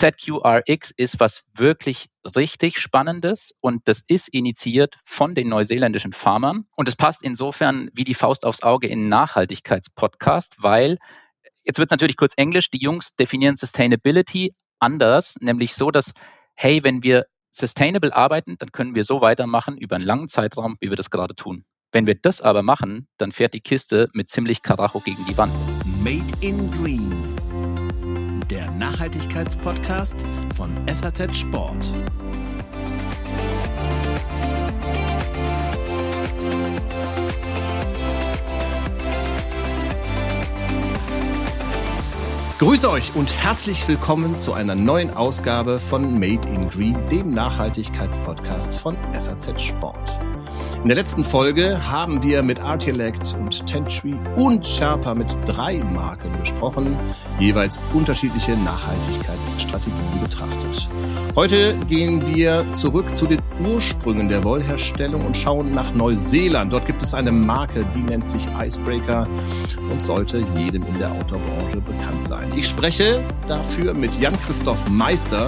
ZQRX ist was wirklich richtig Spannendes und das ist initiiert von den neuseeländischen Farmern und es passt insofern wie die Faust aufs Auge in Nachhaltigkeitspodcast, weil jetzt wird es natürlich kurz Englisch, die Jungs definieren Sustainability anders, nämlich so, dass, hey, wenn wir sustainable arbeiten, dann können wir so weitermachen über einen langen Zeitraum, wie wir das gerade tun. Wenn wir das aber machen, dann fährt die Kiste mit ziemlich Karacho gegen die Wand. Made in Green der Nachhaltigkeitspodcast von SAZ Sport. Grüße euch und herzlich willkommen zu einer neuen Ausgabe von Made in Green, dem Nachhaltigkeitspodcast von SAZ Sport. In der letzten Folge haben wir mit Artilect und Tentree und Sherpa mit drei Marken gesprochen, jeweils unterschiedliche Nachhaltigkeitsstrategien betrachtet. Heute gehen wir zurück zu den Ursprüngen der Wollherstellung und schauen nach Neuseeland. Dort gibt es eine Marke, die nennt sich Icebreaker und sollte jedem in der Outdoor-Branche bekannt sein. Ich spreche dafür mit Jan-Christoph Meister,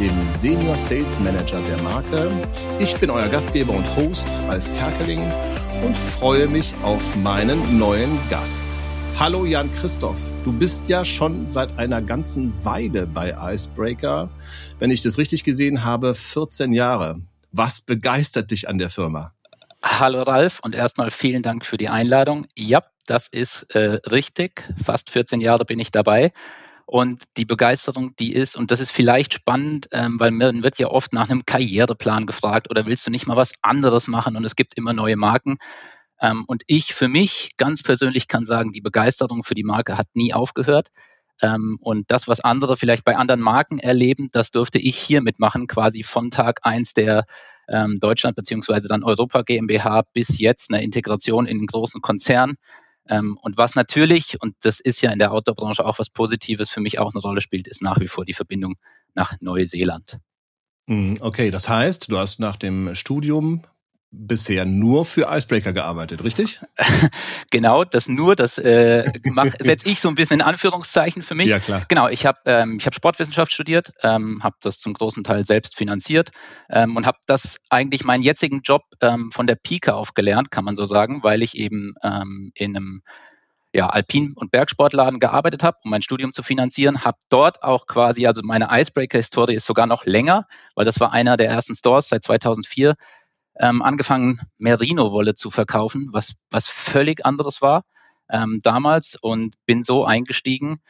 dem Senior Sales Manager der Marke. Ich bin euer Gastgeber und Host, Ralf Kerkeling, und freue mich auf meinen neuen Gast. Hallo Jan Christoph, du bist ja schon seit einer ganzen Weile bei Icebreaker. Wenn ich das richtig gesehen habe, 14 Jahre. Was begeistert dich an der Firma? Hallo Ralf und erstmal vielen Dank für die Einladung. Ja, das ist äh, richtig. Fast 14 Jahre bin ich dabei. Und die Begeisterung, die ist, und das ist vielleicht spannend, ähm, weil man wird ja oft nach einem Karriereplan gefragt oder willst du nicht mal was anderes machen und es gibt immer neue Marken. Ähm, und ich für mich ganz persönlich kann sagen, die Begeisterung für die Marke hat nie aufgehört. Ähm, und das, was andere vielleicht bei anderen Marken erleben, das durfte ich hier mitmachen, quasi von Tag eins der ähm, Deutschland beziehungsweise dann Europa GmbH bis jetzt eine Integration in einen großen Konzern. Ähm, und was natürlich, und das ist ja in der Outdoor-Branche auch was Positives, für mich auch eine Rolle spielt, ist nach wie vor die Verbindung nach Neuseeland. Hm, okay, das heißt, du hast nach dem Studium bisher nur für Icebreaker gearbeitet, richtig? genau, das nur, das äh, setze ich so ein bisschen in Anführungszeichen für mich. Ja, klar. Genau, ich habe ähm, ich hab Sportwissenschaft studiert, ähm, habe das zum großen Teil selbst finanziert ähm, und habe das eigentlich meinen jetzigen Job ähm, von der Pike auf gelernt, kann man so sagen, weil ich eben ähm, in einem ja, Alpin- und Bergsportladen gearbeitet habe, um mein Studium zu finanzieren, habe dort auch quasi, also meine Icebreaker-Historie ist sogar noch länger, weil das war einer der ersten Stores seit 2004, ähm, angefangen, Merino-Wolle zu verkaufen, was, was völlig anderes war ähm, damals und bin so eingestiegen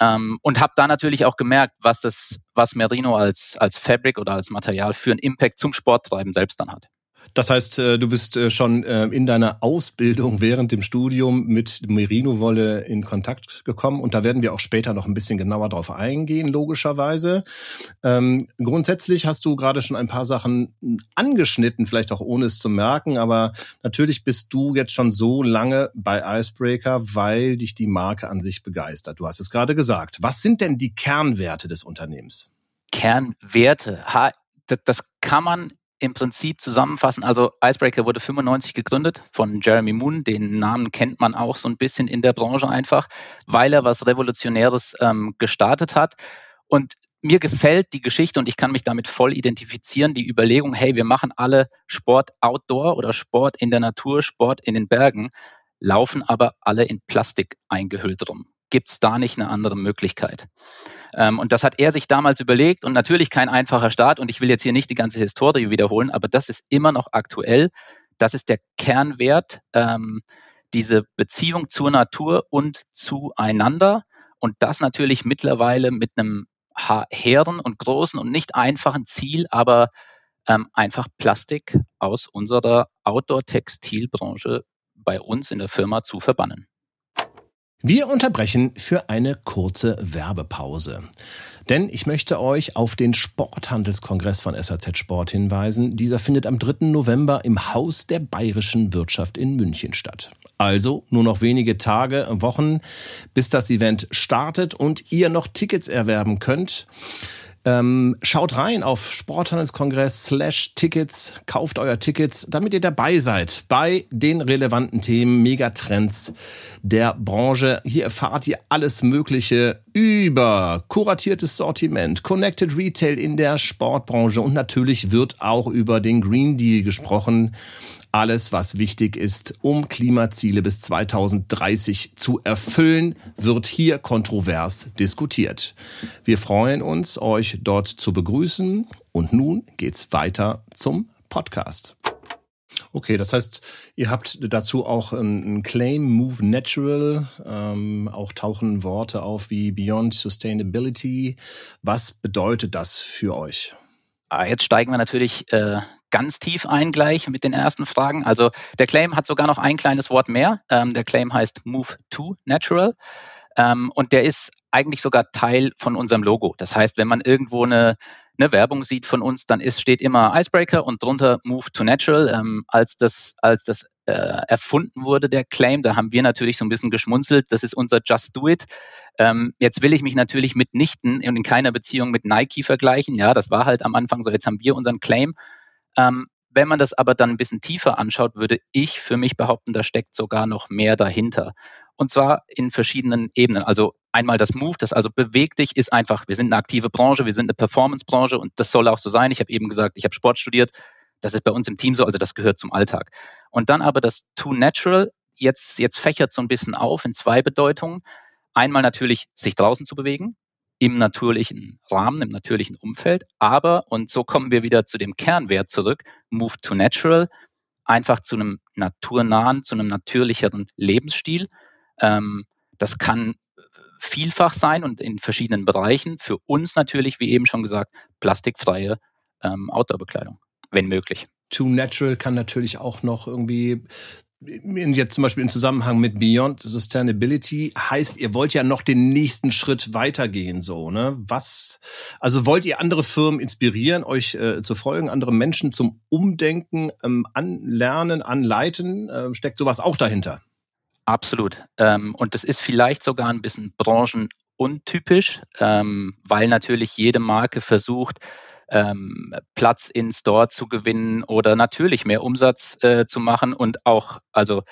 ähm, und habe da natürlich auch gemerkt, was das, was Merino als, als Fabric oder als Material für einen Impact zum Sporttreiben selbst dann hat. Das heißt, äh, du bist äh, schon äh, in deiner Ausbildung während dem Studium mit Merino-Wolle in Kontakt gekommen und da werden wir auch später noch ein bisschen genauer drauf eingehen, logischerweise. Ähm, grundsätzlich hast du gerade schon ein paar Sachen angeschnitten, vielleicht auch ohne es zu merken, aber natürlich bist du jetzt schon so lange bei Icebreaker, weil dich die Marke an sich begeistert. Du hast es gerade gesagt. Was sind denn die Kernwerte des Unternehmens? Kernwerte. Ha, das kann man im Prinzip zusammenfassen. Also Icebreaker wurde 95 gegründet von Jeremy Moon. Den Namen kennt man auch so ein bisschen in der Branche einfach, weil er was Revolutionäres ähm, gestartet hat. Und mir gefällt die Geschichte und ich kann mich damit voll identifizieren. Die Überlegung, hey, wir machen alle Sport outdoor oder Sport in der Natur, Sport in den Bergen, laufen aber alle in Plastik eingehüllt rum. Gibt es da nicht eine andere Möglichkeit? Ähm, und das hat er sich damals überlegt und natürlich kein einfacher Start. Und ich will jetzt hier nicht die ganze Historie wiederholen, aber das ist immer noch aktuell. Das ist der Kernwert, ähm, diese Beziehung zur Natur und zueinander. Und das natürlich mittlerweile mit einem hehren und großen und nicht einfachen Ziel, aber ähm, einfach Plastik aus unserer Outdoor-Textilbranche bei uns in der Firma zu verbannen. Wir unterbrechen für eine kurze Werbepause. Denn ich möchte euch auf den Sporthandelskongress von SAZ Sport hinweisen. Dieser findet am 3. November im Haus der bayerischen Wirtschaft in München statt. Also nur noch wenige Tage, Wochen, bis das Event startet und ihr noch Tickets erwerben könnt. Ähm, schaut rein auf Sporthandelskongress slash Tickets, kauft euer Tickets, damit ihr dabei seid bei den relevanten Themen, Megatrends der Branche. Hier erfahrt ihr alles Mögliche über kuratiertes Sortiment, Connected Retail in der Sportbranche und natürlich wird auch über den Green Deal gesprochen alles, was wichtig ist, um Klimaziele bis 2030 zu erfüllen, wird hier kontrovers diskutiert. Wir freuen uns, euch dort zu begrüßen. Und nun geht's weiter zum Podcast. Okay, das heißt, ihr habt dazu auch einen Claim Move Natural. Ähm, auch tauchen Worte auf wie Beyond Sustainability. Was bedeutet das für euch? Ah, jetzt steigen wir natürlich äh, ganz tief ein gleich mit den ersten Fragen. Also der Claim hat sogar noch ein kleines Wort mehr. Ähm, der Claim heißt Move to Natural. Ähm, und der ist eigentlich sogar Teil von unserem Logo. Das heißt, wenn man irgendwo eine, eine Werbung sieht von uns, dann ist, steht immer Icebreaker und drunter Move to Natural. Ähm, als das, als das äh, erfunden wurde, der Claim, da haben wir natürlich so ein bisschen geschmunzelt. Das ist unser Just Do It. Ähm, jetzt will ich mich natürlich mitnichten und in keiner Beziehung mit Nike vergleichen. Ja, das war halt am Anfang so. Jetzt haben wir unseren Claim. Ähm, wenn man das aber dann ein bisschen tiefer anschaut, würde ich für mich behaupten, da steckt sogar noch mehr dahinter. Und zwar in verschiedenen Ebenen. Also einmal das Move, das also bewegt dich, ist einfach, wir sind eine aktive Branche, wir sind eine Performance-Branche und das soll auch so sein. Ich habe eben gesagt, ich habe Sport studiert. Das ist bei uns im Team so, also das gehört zum Alltag. Und dann aber das Too Natural, jetzt, jetzt fächert so ein bisschen auf in zwei Bedeutungen. Einmal natürlich sich draußen zu bewegen, im natürlichen Rahmen, im natürlichen Umfeld, aber, und so kommen wir wieder zu dem Kernwert zurück, Move to Natural, einfach zu einem naturnahen, zu einem natürlicheren Lebensstil. Ähm, das kann vielfach sein und in verschiedenen Bereichen. Für uns natürlich, wie eben schon gesagt, plastikfreie ähm, Outdoor-Bekleidung, wenn möglich. Too Natural kann natürlich auch noch irgendwie jetzt zum Beispiel im Zusammenhang mit Beyond Sustainability heißt, ihr wollt ja noch den nächsten Schritt weitergehen, so, ne? Was, also wollt ihr andere Firmen inspirieren, euch äh, zu folgen, andere Menschen zum Umdenken, ähm, anlernen, anleiten? Äh, steckt sowas auch dahinter? Absolut. Ähm, und das ist vielleicht sogar ein bisschen branchenuntypisch, ähm, weil natürlich jede Marke versucht, ähm, Platz in Store zu gewinnen oder natürlich mehr Umsatz äh, zu machen und auch, also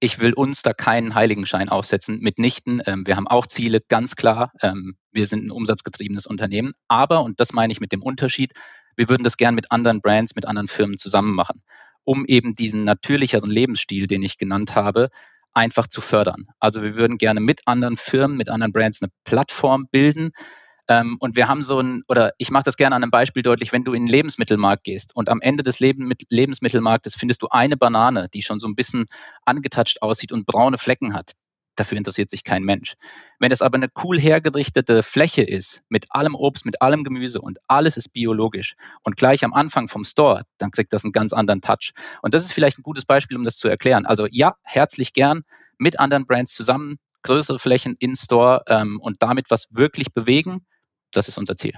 ich will uns da keinen Heiligenschein aufsetzen, mitnichten. Ähm, wir haben auch Ziele, ganz klar. Ähm, wir sind ein umsatzgetriebenes Unternehmen. Aber, und das meine ich mit dem Unterschied, wir würden das gern mit anderen Brands, mit anderen Firmen zusammen machen, um eben diesen natürlicheren Lebensstil, den ich genannt habe, einfach zu fördern. Also wir würden gerne mit anderen Firmen, mit anderen Brands eine Plattform bilden, ähm, und wir haben so ein, oder ich mache das gerne an einem Beispiel deutlich, wenn du in den Lebensmittelmarkt gehst und am Ende des Leben, Lebensmittelmarktes findest du eine Banane, die schon so ein bisschen angetatscht aussieht und braune Flecken hat. Dafür interessiert sich kein Mensch. Wenn es aber eine cool hergerichtete Fläche ist, mit allem Obst, mit allem Gemüse und alles ist biologisch und gleich am Anfang vom Store, dann kriegt das einen ganz anderen Touch. Und das ist vielleicht ein gutes Beispiel, um das zu erklären. Also ja, herzlich gern mit anderen Brands zusammen, größere Flächen in Store ähm, und damit was wirklich bewegen das ist unser Ziel.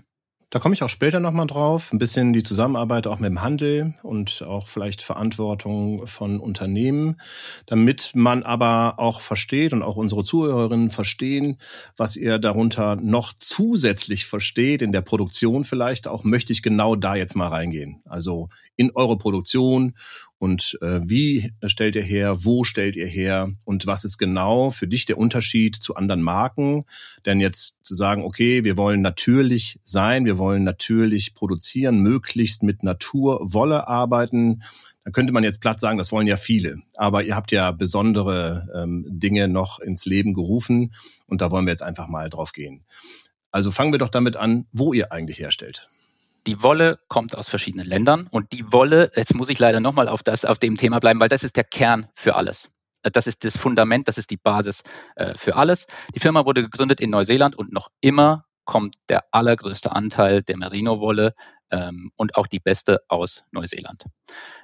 Da komme ich auch später nochmal drauf. Ein bisschen die Zusammenarbeit auch mit dem Handel und auch vielleicht Verantwortung von Unternehmen, damit man aber auch versteht und auch unsere Zuhörerinnen verstehen, was ihr darunter noch zusätzlich versteht, in der Produktion vielleicht auch, möchte ich genau da jetzt mal reingehen. Also in eure Produktion und äh, wie stellt ihr her, wo stellt ihr her und was ist genau für dich der Unterschied zu anderen Marken? Denn jetzt zu sagen, okay, wir wollen natürlich sein, wir wollen natürlich produzieren, möglichst mit Naturwolle arbeiten, dann könnte man jetzt platt sagen, das wollen ja viele. Aber ihr habt ja besondere ähm, Dinge noch ins Leben gerufen und da wollen wir jetzt einfach mal drauf gehen. Also fangen wir doch damit an, wo ihr eigentlich herstellt. Die Wolle kommt aus verschiedenen Ländern und die Wolle, jetzt muss ich leider nochmal auf, auf dem Thema bleiben, weil das ist der Kern für alles. Äh, das ist das Fundament, das ist die Basis äh, für alles. Die Firma wurde gegründet in Neuseeland und noch immer kommt der allergrößte Anteil der Merino-Wolle ähm, und auch die beste aus Neuseeland.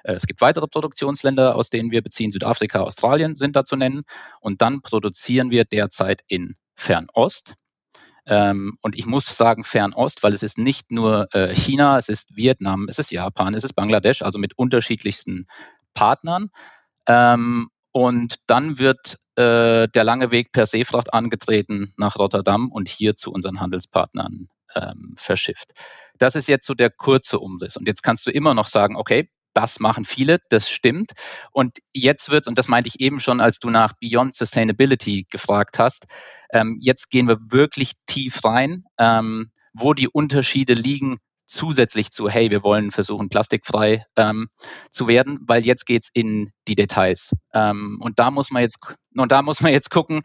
Äh, es gibt weitere Produktionsländer, aus denen wir beziehen. Südafrika, Australien sind da zu nennen. Und dann produzieren wir derzeit in Fernost. Ähm, und ich muss sagen Fernost, weil es ist nicht nur äh, China, es ist Vietnam, es ist Japan, es ist Bangladesch, also mit unterschiedlichsten Partnern. Ähm, und dann wird äh, der lange Weg per Seefracht angetreten nach Rotterdam und hier zu unseren Handelspartnern ähm, verschifft. Das ist jetzt so der kurze Umriss. Und jetzt kannst du immer noch sagen, okay, das machen viele, das stimmt. Und jetzt wird und das meinte ich eben schon, als du nach Beyond Sustainability gefragt hast, ähm, jetzt gehen wir wirklich tief rein, ähm, wo die Unterschiede liegen zusätzlich zu, hey, wir wollen versuchen, plastikfrei ähm, zu werden, weil jetzt geht's in die Details. Ähm, und da muss man jetzt, und da muss man jetzt gucken,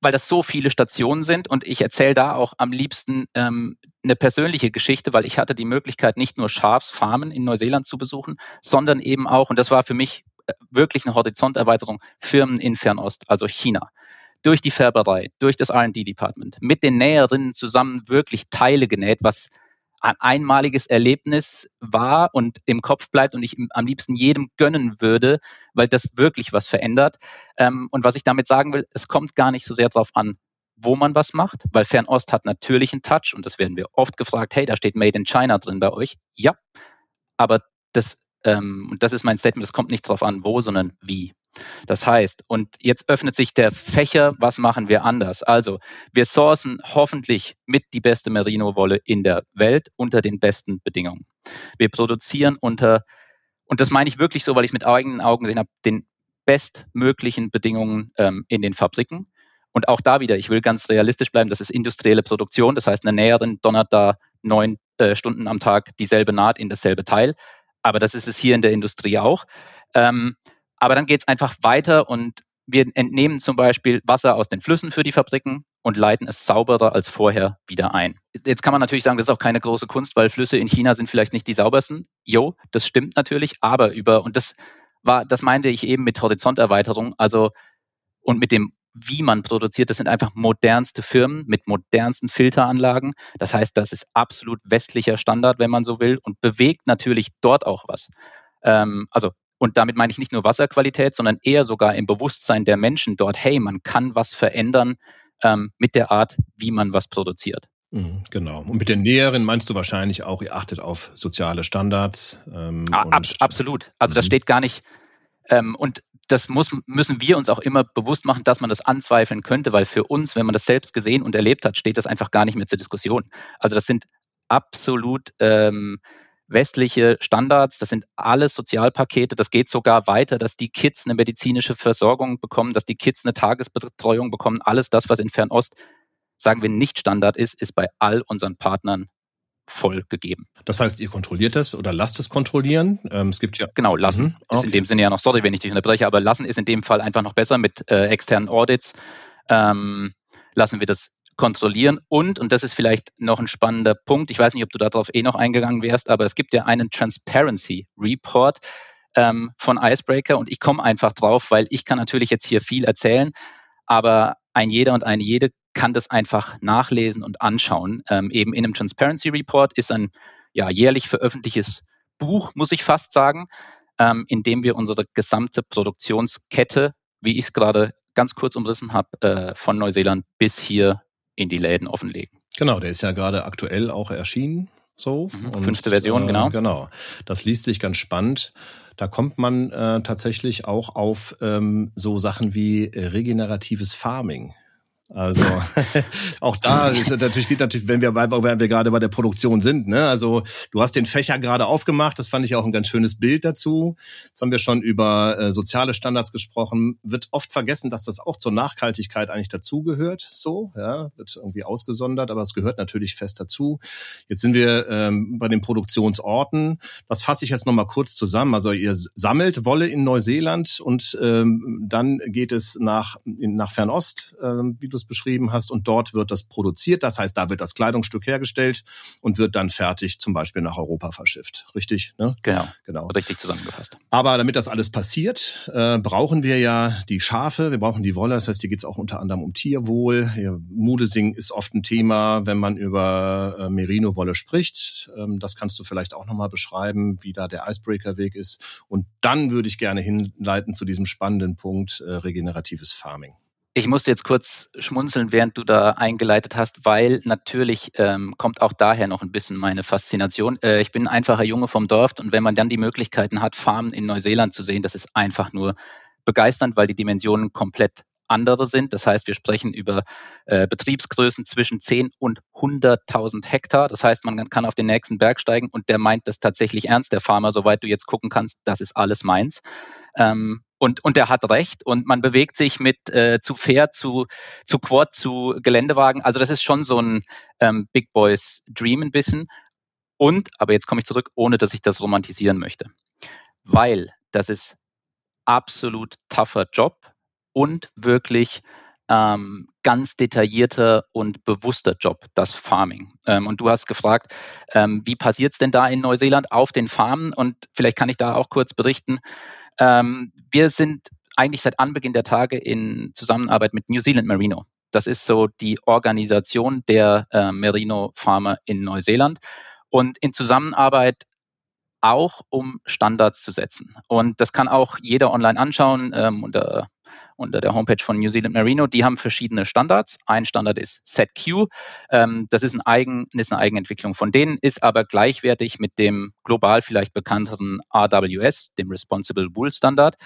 weil das so viele Stationen sind und ich erzähle da auch am liebsten ähm, eine persönliche Geschichte, weil ich hatte die Möglichkeit, nicht nur Schafsfarmen in Neuseeland zu besuchen, sondern eben auch, und das war für mich äh, wirklich eine Horizonterweiterung, Firmen in Fernost, also China. Durch die Färberei, durch das RD-Department, mit den Näherinnen zusammen wirklich Teile genäht, was ein einmaliges Erlebnis war und im Kopf bleibt und ich am liebsten jedem gönnen würde, weil das wirklich was verändert. Ähm, und was ich damit sagen will, es kommt gar nicht so sehr darauf an, wo man was macht, weil Fernost hat natürlich einen Touch und das werden wir oft gefragt, hey, da steht Made in China drin bei euch. Ja, aber das, ähm, und das ist mein Statement, es kommt nicht darauf an, wo, sondern wie. Das heißt, und jetzt öffnet sich der Fächer, was machen wir anders? Also, wir sourcen hoffentlich mit die beste Merino-Wolle in der Welt unter den besten Bedingungen. Wir produzieren unter, und das meine ich wirklich so, weil ich mit eigenen Augen gesehen habe, den bestmöglichen Bedingungen ähm, in den Fabriken. Und auch da wieder, ich will ganz realistisch bleiben, das ist industrielle Produktion. Das heißt, eine Näherin donnert da neun äh, Stunden am Tag dieselbe Naht in dasselbe Teil. Aber das ist es hier in der Industrie auch. Ähm, aber dann geht es einfach weiter und wir entnehmen zum Beispiel Wasser aus den Flüssen für die Fabriken und leiten es sauberer als vorher wieder ein. Jetzt kann man natürlich sagen, das ist auch keine große Kunst, weil Flüsse in China sind vielleicht nicht die saubersten. Jo, das stimmt natürlich, aber über, und das war, das meinte ich eben mit Horizonterweiterung, also und mit dem, wie man produziert, das sind einfach modernste Firmen mit modernsten Filteranlagen. Das heißt, das ist absolut westlicher Standard, wenn man so will, und bewegt natürlich dort auch was. Ähm, also und damit meine ich nicht nur Wasserqualität, sondern eher sogar im Bewusstsein der Menschen dort, hey, man kann was verändern ähm, mit der Art, wie man was produziert. Mhm, genau. Und mit den Näheren meinst du wahrscheinlich auch, ihr achtet auf soziale Standards. Ähm, Ab, absolut. Also das mhm. steht gar nicht. Ähm, und das muss, müssen wir uns auch immer bewusst machen, dass man das anzweifeln könnte, weil für uns, wenn man das selbst gesehen und erlebt hat, steht das einfach gar nicht mehr zur Diskussion. Also das sind absolut ähm, westliche Standards, das sind alles Sozialpakete, das geht sogar weiter, dass die Kids eine medizinische Versorgung bekommen, dass die Kids eine Tagesbetreuung bekommen. Alles das, was in Fernost, sagen wir, nicht Standard ist, ist bei all unseren Partnern voll gegeben. Das heißt, ihr kontrolliert das oder lasst es kontrollieren? Ähm, es gibt ja genau lassen mhm. okay. ist in dem Sinne ja noch sorry, wenn ich dich unterbreche, aber lassen ist in dem Fall einfach noch besser mit äh, externen Audits. Ähm, lassen wir das kontrollieren. Und, und das ist vielleicht noch ein spannender Punkt, ich weiß nicht, ob du darauf eh noch eingegangen wärst, aber es gibt ja einen Transparency Report ähm, von Icebreaker und ich komme einfach drauf, weil ich kann natürlich jetzt hier viel erzählen, aber ein jeder und eine jede kann das einfach nachlesen und anschauen. Ähm, eben in einem Transparency Report ist ein ja, jährlich veröffentlichtes Buch, muss ich fast sagen, ähm, in dem wir unsere gesamte Produktionskette, wie ich es gerade ganz kurz umrissen habe, äh, von Neuseeland bis hier in die Läden offenlegen. Genau, der ist ja gerade aktuell auch erschienen. So. Mhm, und, fünfte Version, äh, genau. Genau. Das liest sich ganz spannend. Da kommt man äh, tatsächlich auch auf ähm, so Sachen wie äh, regeneratives Farming. Also auch da ist natürlich geht natürlich, wenn wir, wenn wir gerade bei der Produktion sind. Ne? Also du hast den Fächer gerade aufgemacht. Das fand ich auch ein ganz schönes Bild dazu. Jetzt haben wir schon über äh, soziale Standards gesprochen. Wird oft vergessen, dass das auch zur Nachhaltigkeit eigentlich dazugehört. So, ja, wird irgendwie ausgesondert, aber es gehört natürlich fest dazu. Jetzt sind wir ähm, bei den Produktionsorten. Das fasse ich jetzt noch mal kurz zusammen. Also ihr sammelt Wolle in Neuseeland und ähm, dann geht es nach nach Fernost, ähm, wie du du es beschrieben hast, und dort wird das produziert. Das heißt, da wird das Kleidungsstück hergestellt und wird dann fertig zum Beispiel nach Europa verschifft. Richtig? Ne? Genau. genau. Richtig zusammengefasst. Aber damit das alles passiert, äh, brauchen wir ja die Schafe, wir brauchen die Wolle. Das heißt, hier geht es auch unter anderem um Tierwohl. Ja, Mudesing ist oft ein Thema, wenn man über äh, Merino-Wolle spricht. Ähm, das kannst du vielleicht auch nochmal beschreiben, wie da der Icebreaker-Weg ist. Und dann würde ich gerne hinleiten zu diesem spannenden Punkt äh, regeneratives Farming. Ich musste jetzt kurz schmunzeln, während du da eingeleitet hast, weil natürlich ähm, kommt auch daher noch ein bisschen meine Faszination. Äh, ich bin ein einfacher Junge vom Dorf und wenn man dann die Möglichkeiten hat, Farmen in Neuseeland zu sehen, das ist einfach nur begeisternd, weil die Dimensionen komplett andere sind. Das heißt, wir sprechen über äh, Betriebsgrößen zwischen 10 und 100.000 Hektar. Das heißt, man kann auf den nächsten Berg steigen und der meint das tatsächlich ernst, der Farmer, soweit du jetzt gucken kannst, das ist alles meins. Ähm, und, und der hat recht und man bewegt sich mit äh, zu Pferd, zu, zu Quad, zu Geländewagen. Also das ist schon so ein ähm, Big Boys Dream ein bisschen. Und, aber jetzt komme ich zurück, ohne dass ich das romantisieren möchte. Weil das ist absolut tougher Job und wirklich ähm, ganz detaillierter und bewusster Job, das Farming. Ähm, und du hast gefragt, ähm, wie passiert es denn da in Neuseeland auf den Farmen? Und vielleicht kann ich da auch kurz berichten. Ähm, wir sind eigentlich seit Anbeginn der Tage in Zusammenarbeit mit New Zealand Merino. Das ist so die Organisation der äh, Merino-Farmer in Neuseeland. Und in Zusammenarbeit auch um Standards zu setzen. Und das kann auch jeder online anschauen ähm, unter, unter der Homepage von New Zealand Merino. Die haben verschiedene Standards. Ein Standard ist SetQ. Ähm, das ist, ein Eigen, ist eine Eigenentwicklung von denen, ist aber gleichwertig mit dem global vielleicht bekannteren RWS, dem Responsible Wool Standard.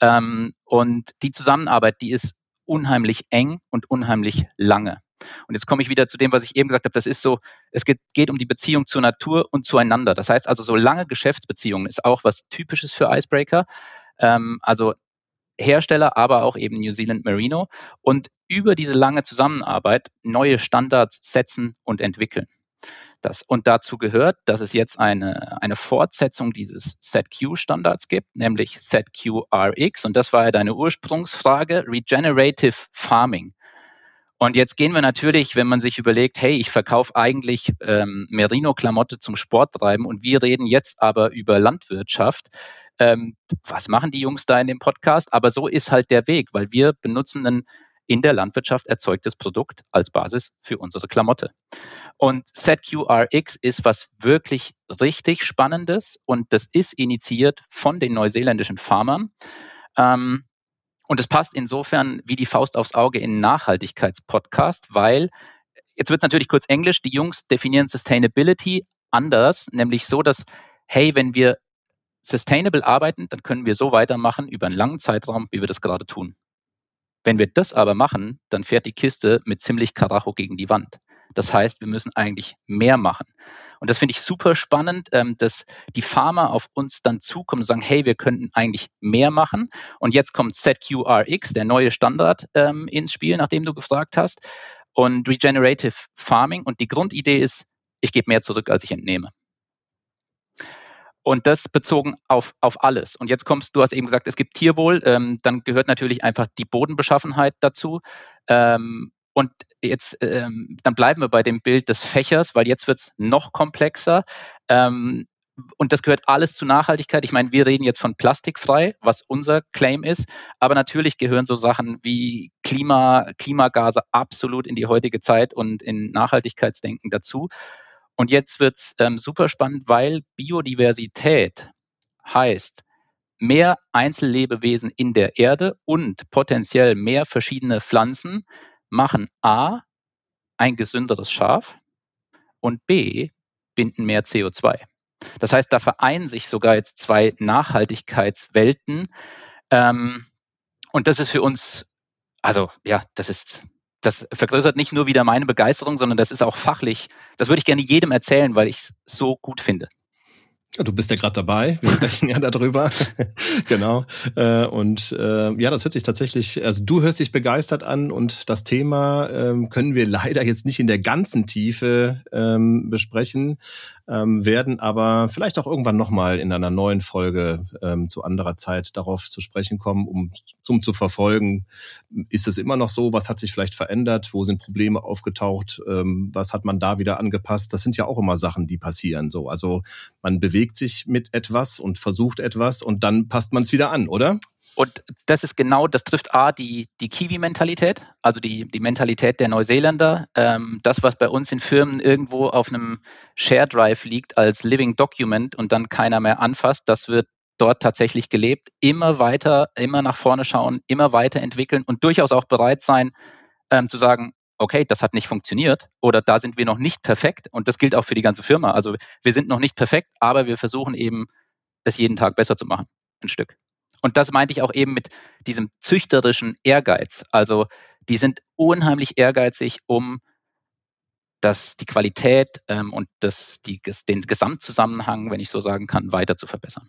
Ähm, und die Zusammenarbeit, die ist unheimlich eng und unheimlich lange. Und jetzt komme ich wieder zu dem, was ich eben gesagt habe. Das ist so, es geht, geht um die Beziehung zur Natur und zueinander. Das heißt also, so lange Geschäftsbeziehungen ist auch was Typisches für Icebreaker. Ähm, also Hersteller, aber auch eben New Zealand Merino und über diese lange Zusammenarbeit neue Standards setzen und entwickeln. Das, und dazu gehört, dass es jetzt eine, eine Fortsetzung dieses ZQ-Standards gibt, nämlich ZQRX. Und das war ja deine Ursprungsfrage, Regenerative Farming. Und jetzt gehen wir natürlich, wenn man sich überlegt, hey, ich verkaufe eigentlich ähm, Merino-Klamotte zum Sporttreiben und wir reden jetzt aber über Landwirtschaft. Ähm, was machen die Jungs da in dem Podcast? Aber so ist halt der Weg, weil wir benutzen ein in der Landwirtschaft erzeugtes Produkt als Basis für unsere Klamotte. Und ZQRX ist was wirklich richtig Spannendes und das ist initiiert von den neuseeländischen Farmern. Ähm, und es passt insofern wie die Faust aufs Auge in Nachhaltigkeitspodcast, weil jetzt wird es natürlich kurz Englisch. Die Jungs definieren Sustainability anders, nämlich so, dass, hey, wenn wir sustainable arbeiten, dann können wir so weitermachen über einen langen Zeitraum, wie wir das gerade tun. Wenn wir das aber machen, dann fährt die Kiste mit ziemlich Karacho gegen die Wand. Das heißt, wir müssen eigentlich mehr machen. Und das finde ich super spannend, ähm, dass die Farmer auf uns dann zukommen und sagen, hey, wir könnten eigentlich mehr machen. Und jetzt kommt ZQRX, der neue Standard, ähm, ins Spiel, nachdem du gefragt hast. Und Regenerative Farming. Und die Grundidee ist, ich gebe mehr zurück, als ich entnehme. Und das bezogen auf, auf alles. Und jetzt kommst du, hast eben gesagt, es gibt Tierwohl, ähm, dann gehört natürlich einfach die Bodenbeschaffenheit dazu. Ähm, und jetzt, ähm, dann bleiben wir bei dem Bild des Fächers, weil jetzt wird es noch komplexer. Ähm, und das gehört alles zu Nachhaltigkeit. Ich meine, wir reden jetzt von plastikfrei, was unser Claim ist, aber natürlich gehören so Sachen wie Klima, Klimagase absolut in die heutige Zeit und in Nachhaltigkeitsdenken dazu. Und jetzt wird's ähm, super spannend, weil Biodiversität heißt mehr Einzellebewesen in der Erde und potenziell mehr verschiedene Pflanzen machen A ein gesünderes Schaf und B binden mehr CO2. Das heißt, da vereinen sich sogar jetzt zwei Nachhaltigkeitswelten. Ähm, und das ist für uns, also ja, das ist, das vergrößert nicht nur wieder meine Begeisterung, sondern das ist auch fachlich, das würde ich gerne jedem erzählen, weil ich es so gut finde. Ja, du bist ja gerade dabei. Wir sprechen ja darüber. genau. Äh, und äh, ja, das hört sich tatsächlich, also du hörst dich begeistert an und das Thema ähm, können wir leider jetzt nicht in der ganzen Tiefe ähm, besprechen ähm, werden aber vielleicht auch irgendwann nochmal in einer neuen Folge ähm, zu anderer Zeit darauf zu sprechen kommen, um zum zu verfolgen, ist es immer noch so, was hat sich vielleicht verändert, wo sind Probleme aufgetaucht, ähm, was hat man da wieder angepasst. Das sind ja auch immer Sachen, die passieren. So, also man bewegt sich mit etwas und versucht etwas und dann passt man es wieder an, oder? Und das ist genau, das trifft A, die, die Kiwi-Mentalität, also die, die Mentalität der Neuseeländer. Ähm, das, was bei uns in Firmen irgendwo auf einem Share Drive liegt als Living Document und dann keiner mehr anfasst, das wird dort tatsächlich gelebt. Immer weiter, immer nach vorne schauen, immer weiterentwickeln und durchaus auch bereit sein, ähm, zu sagen, okay, das hat nicht funktioniert oder da sind wir noch nicht perfekt. Und das gilt auch für die ganze Firma. Also wir sind noch nicht perfekt, aber wir versuchen eben, es jeden Tag besser zu machen, ein Stück. Und das meinte ich auch eben mit diesem züchterischen Ehrgeiz. Also die sind unheimlich ehrgeizig, um das, die Qualität ähm, und das, die, den Gesamtzusammenhang, wenn ich so sagen kann, weiter zu verbessern.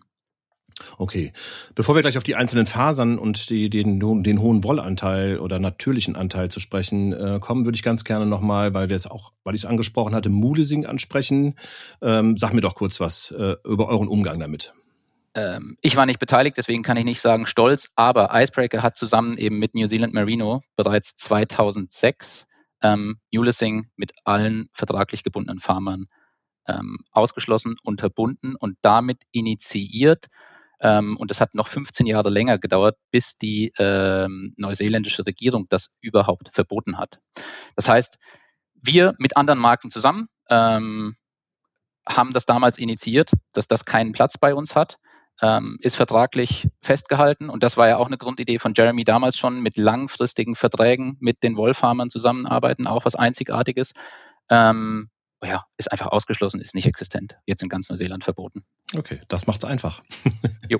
Okay. Bevor wir gleich auf die einzelnen Fasern und die, den, den hohen Wollanteil oder natürlichen Anteil zu sprechen äh, kommen, würde ich ganz gerne nochmal, weil wir es auch, weil ich es angesprochen hatte, Mulesing ansprechen. Ähm, sag mir doch kurz was äh, über euren Umgang damit. Ähm, ich war nicht beteiligt, deswegen kann ich nicht sagen stolz, aber Icebreaker hat zusammen eben mit New Zealand Merino bereits 2006 ähm, Mulesing mit allen vertraglich gebundenen Farmern ähm, ausgeschlossen, unterbunden und damit initiiert ähm, und es hat noch 15 Jahre länger gedauert, bis die ähm, neuseeländische Regierung das überhaupt verboten hat. Das heißt, wir mit anderen Marken zusammen ähm, haben das damals initiiert, dass das keinen Platz bei uns hat, ähm, ist vertraglich festgehalten. Und das war ja auch eine Grundidee von Jeremy damals schon, mit langfristigen Verträgen mit den Wollfarmern zusammenarbeiten, auch was Einzigartiges. Ähm, ja, ist einfach ausgeschlossen, ist nicht existent. Jetzt in ganz Neuseeland verboten. Okay, das macht's einfach. Jo.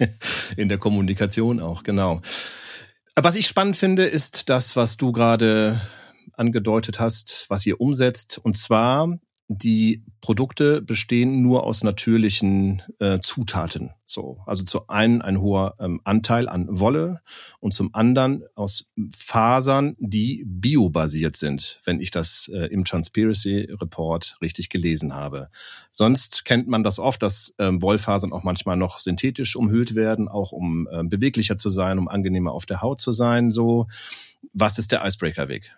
In der Kommunikation auch, genau. Was ich spannend finde, ist das, was du gerade angedeutet hast, was ihr umsetzt. Und zwar die Produkte bestehen nur aus natürlichen äh, Zutaten. So, also zu einen ein hoher ähm, Anteil an Wolle und zum anderen aus Fasern, die biobasiert sind, wenn ich das äh, im Transparency Report richtig gelesen habe. Sonst kennt man das oft, dass ähm, Wollfasern auch manchmal noch synthetisch umhüllt werden, auch um äh, beweglicher zu sein, um angenehmer auf der Haut zu sein. So, was ist der Icebreaker-Weg?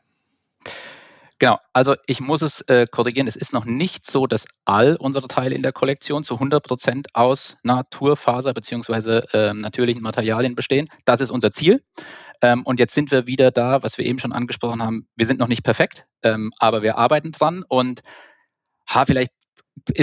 Genau, also ich muss es äh, korrigieren. Es ist noch nicht so, dass all unsere Teile in der Kollektion zu 100 Prozent aus Naturfaser bzw. Äh, natürlichen Materialien bestehen. Das ist unser Ziel. Ähm, und jetzt sind wir wieder da, was wir eben schon angesprochen haben. Wir sind noch nicht perfekt, ähm, aber wir arbeiten dran und ha, vielleicht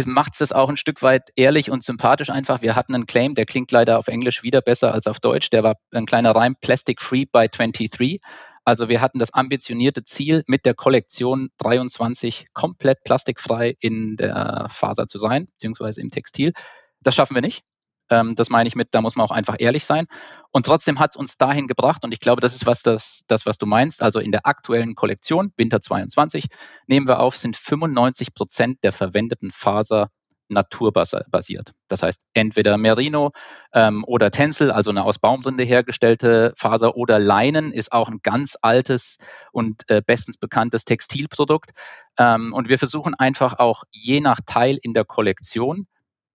macht es das auch ein Stück weit ehrlich und sympathisch einfach. Wir hatten einen Claim, der klingt leider auf Englisch wieder besser als auf Deutsch. Der war ein kleiner Reim, Plastic Free by 23. Also wir hatten das ambitionierte Ziel, mit der Kollektion 23 komplett plastikfrei in der Faser zu sein, beziehungsweise im Textil. Das schaffen wir nicht. Ähm, das meine ich mit, da muss man auch einfach ehrlich sein. Und trotzdem hat es uns dahin gebracht, und ich glaube, das ist was das, das, was du meinst. Also in der aktuellen Kollektion, Winter 22, nehmen wir auf, sind 95 Prozent der verwendeten Faser naturbasiert. Das heißt, entweder Merino ähm, oder Tencel, also eine aus Baumrinde hergestellte Faser, oder Leinen ist auch ein ganz altes und äh, bestens bekanntes Textilprodukt. Ähm, und wir versuchen einfach auch je nach Teil in der Kollektion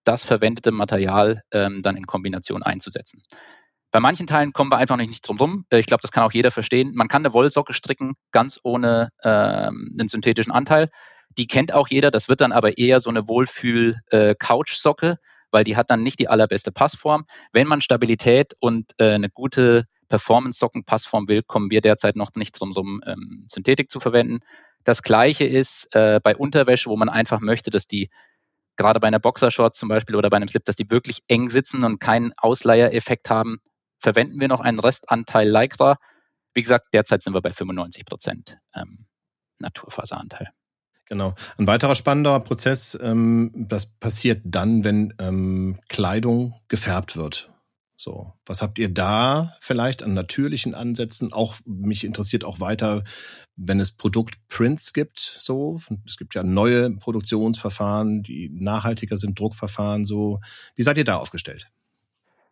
das verwendete Material ähm, dann in Kombination einzusetzen. Bei manchen Teilen kommen wir einfach nicht drum rum. Äh, ich glaube, das kann auch jeder verstehen. Man kann eine Wollsocke stricken, ganz ohne ähm, einen synthetischen Anteil. Die kennt auch jeder. Das wird dann aber eher so eine Wohlfühl-Couch-Socke, äh, weil die hat dann nicht die allerbeste Passform. Wenn man Stabilität und äh, eine gute Performance-Socken-Passform will, kommen wir derzeit noch nicht drum rum, ähm, Synthetik zu verwenden. Das gleiche ist äh, bei Unterwäsche, wo man einfach möchte, dass die gerade bei einer Boxershorts zum Beispiel oder bei einem Slip, dass die wirklich eng sitzen und keinen Ausleihereffekt haben, verwenden wir noch einen Restanteil Lycra. Wie gesagt, derzeit sind wir bei 95 Prozent ähm, Naturfaseranteil. Genau. Ein weiterer spannender Prozess, ähm, das passiert dann, wenn ähm, Kleidung gefärbt wird. So, was habt ihr da vielleicht an natürlichen Ansätzen? Auch mich interessiert auch weiter, wenn es Produktprints gibt. So, es gibt ja neue Produktionsverfahren, die nachhaltiger sind, Druckverfahren. So, wie seid ihr da aufgestellt?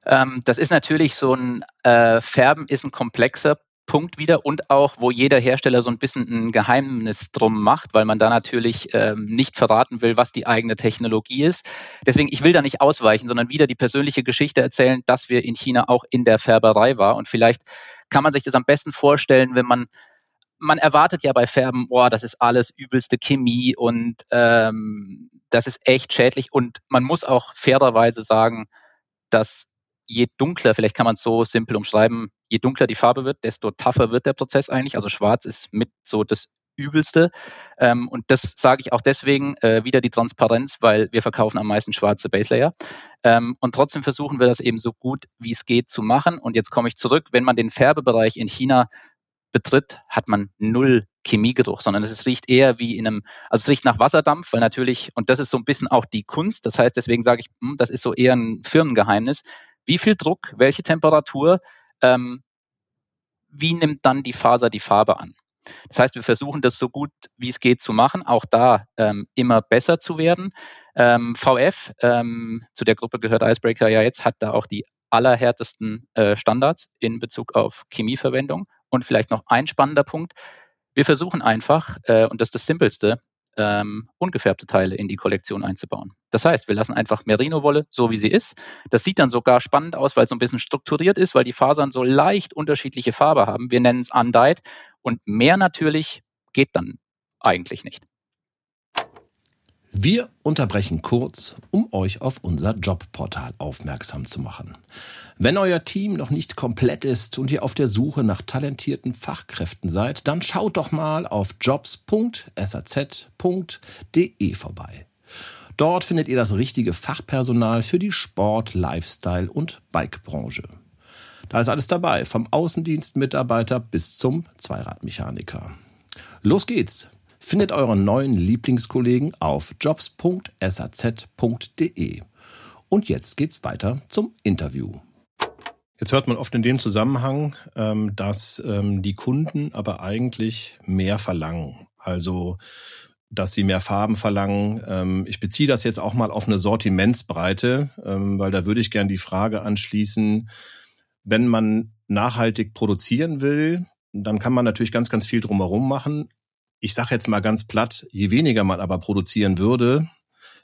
Ähm, das ist natürlich so ein äh, Färben ist ein komplexer Punkt wieder und auch, wo jeder Hersteller so ein bisschen ein Geheimnis drum macht, weil man da natürlich ähm, nicht verraten will, was die eigene Technologie ist. Deswegen, ich will da nicht ausweichen, sondern wieder die persönliche Geschichte erzählen, dass wir in China auch in der Färberei war. Und vielleicht kann man sich das am besten vorstellen, wenn man man erwartet ja bei Färben, boah, das ist alles übelste Chemie und ähm, das ist echt schädlich. Und man muss auch fairerweise sagen, dass je dunkler, vielleicht kann man es so simpel umschreiben, je dunkler die Farbe wird, desto tougher wird der Prozess eigentlich. Also schwarz ist mit so das Übelste. Ähm, und das sage ich auch deswegen äh, wieder die Transparenz, weil wir verkaufen am meisten schwarze Baselayer. Ähm, und trotzdem versuchen wir das eben so gut wie es geht zu machen. Und jetzt komme ich zurück, wenn man den Färbebereich in China betritt, hat man null Chemiegeruch, sondern es riecht eher wie in einem, also es riecht nach Wasserdampf, weil natürlich, und das ist so ein bisschen auch die Kunst, das heißt, deswegen sage ich, hm, das ist so eher ein Firmengeheimnis Wie viel Druck, welche Temperatur, ähm, wie nimmt dann die Faser die Farbe an? Das heißt, wir versuchen das so gut wie es geht zu machen, auch da ähm, immer besser zu werden. Ähm, VF, ähm, zu der Gruppe gehört Icebreaker ja jetzt, hat da auch die allerhärtesten äh, Standards in Bezug auf Chemieverwendung. Und vielleicht noch ein spannender Punkt. Wir versuchen einfach, äh, und das ist das Simpelste, ähm, ungefärbte Teile in die Kollektion einzubauen. Das heißt, wir lassen einfach Merino-Wolle so, wie sie ist. Das sieht dann sogar spannend aus, weil es so ein bisschen strukturiert ist, weil die Fasern so leicht unterschiedliche Farbe haben. Wir nennen es Undyed und mehr natürlich geht dann eigentlich nicht. Wir unterbrechen kurz, um euch auf unser Jobportal aufmerksam zu machen. Wenn euer Team noch nicht komplett ist und ihr auf der Suche nach talentierten Fachkräften seid, dann schaut doch mal auf jobs.saz.de vorbei. Dort findet ihr das richtige Fachpersonal für die Sport-, Lifestyle- und Bikebranche. Da ist alles dabei, vom Außendienstmitarbeiter bis zum Zweiradmechaniker. Los geht's! Findet euren neuen Lieblingskollegen auf jobs.saz.de. Und jetzt geht's weiter zum Interview. Jetzt hört man oft in dem Zusammenhang, ähm, dass ähm, die Kunden aber eigentlich mehr verlangen. Also dass sie mehr Farben verlangen. Ähm, ich beziehe das jetzt auch mal auf eine Sortimentsbreite, weil da würde ich gern die Frage anschließen, wenn man nachhaltig produzieren will, dann kann man natürlich ganz, ganz viel drumherum machen ich sage jetzt mal ganz platt, je weniger man aber produzieren würde,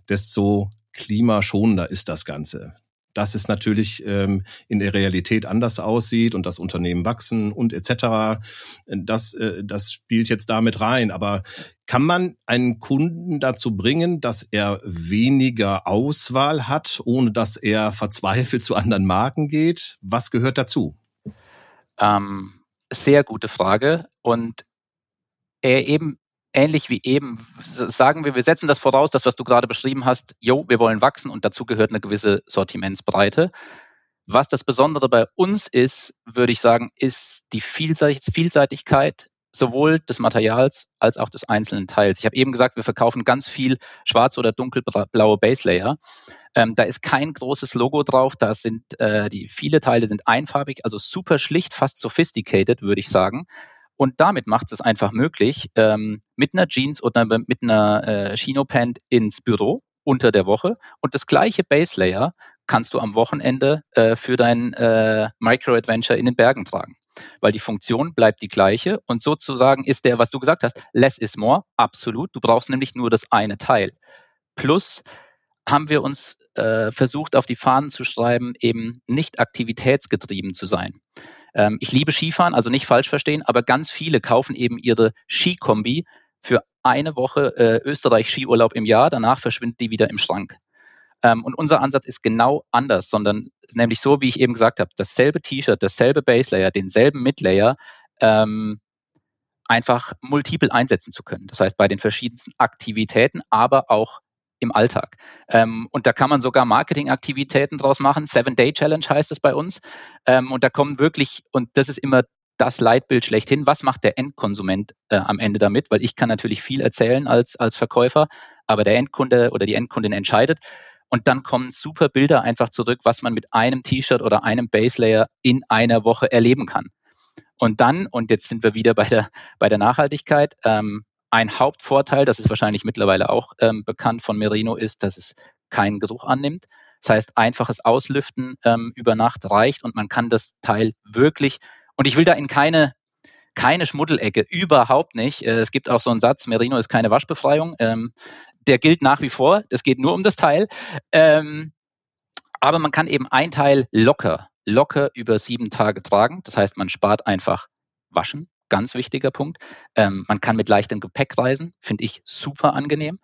desto klimaschonender ist das Ganze. Dass es natürlich ähm, in der Realität anders aussieht und das Unternehmen wachsen und etc. Das, äh, das spielt jetzt damit rein. Aber kann man einen Kunden dazu bringen, dass er weniger Auswahl hat, ohne dass er verzweifelt zu anderen Marken geht? Was gehört dazu? Ähm, sehr gute Frage. Und äh, eben ähnlich wie eben, sagen wir, wir setzen das voraus, das, was du gerade beschrieben hast, jo, wir wollen wachsen und dazu gehört eine gewisse Sortimentsbreite. Was das Besondere bei uns ist, würde ich sagen, ist die Vielseitigkeit sowohl des Materials als auch des einzelnen Teils. Ich habe eben gesagt, wir verkaufen ganz viel schwarze oder dunkelblaue Base Layer. Ähm, da ist kein großes Logo drauf. Da sind äh, die viele Teile sind einfarbig, also super schlicht, fast sophisticated, würde ich sagen. Und damit macht es einfach möglich, ähm, mit einer Jeans oder mit einer äh, Chino-Pant ins Büro unter der Woche und das gleiche Base Layer kannst du am Wochenende äh, für dein äh, Micro-Adventure in den Bergen tragen. Weil die Funktion bleibt die gleiche und sozusagen ist der, was du gesagt hast, less is more, absolut. Du brauchst nämlich nur das eine Teil. Plus haben wir uns äh, versucht, auf die Fahnen zu schreiben, eben nicht aktivitätsgetrieben zu sein. Ähm, ich liebe Skifahren, also nicht falsch verstehen, aber ganz viele kaufen eben ihre Skikombi für eine Woche äh, Österreich-Skiurlaub im Jahr, danach verschwindet die wieder im Schrank. Ähm, und unser Ansatz ist genau anders, sondern nämlich so, wie ich eben gesagt habe, dasselbe T-Shirt, dasselbe Base Layer, denselben Mid-Layer, ähm, einfach multiple einsetzen zu können. Das heißt, bei den verschiedensten Aktivitäten, aber auch im Alltag. Ähm, und da kann man sogar Marketingaktivitäten draus machen. Seven-Day-Challenge heißt es bei uns. Ähm, und da kommen wirklich, und das ist immer das Leitbild schlechthin. Was macht der Endkonsument äh, am Ende damit? Weil ich kann natürlich viel erzählen als, als Verkäufer, aber der Endkunde oder die Endkundin entscheidet. Und dann kommen super Bilder einfach zurück, was man mit einem T-Shirt oder einem Base Layer in einer Woche erleben kann. Und dann, und jetzt sind wir wieder bei der, bei der Nachhaltigkeit, ähm, ein Hauptvorteil, das ist wahrscheinlich mittlerweile auch ähm, bekannt von Merino, ist, dass es keinen Geruch annimmt. Das heißt, einfaches Auslüften ähm, über Nacht reicht und man kann das Teil wirklich, und ich will da in keine, keine Schmuddelecke, überhaupt nicht. Äh, es gibt auch so einen Satz, Merino ist keine Waschbefreiung. Ähm, der gilt nach wie vor, das geht nur um das Teil. Ähm, aber man kann eben ein Teil locker, locker über sieben Tage tragen. Das heißt, man spart einfach Waschen, ganz wichtiger Punkt. Ähm, man kann mit leichtem Gepäck reisen, finde ich super angenehm.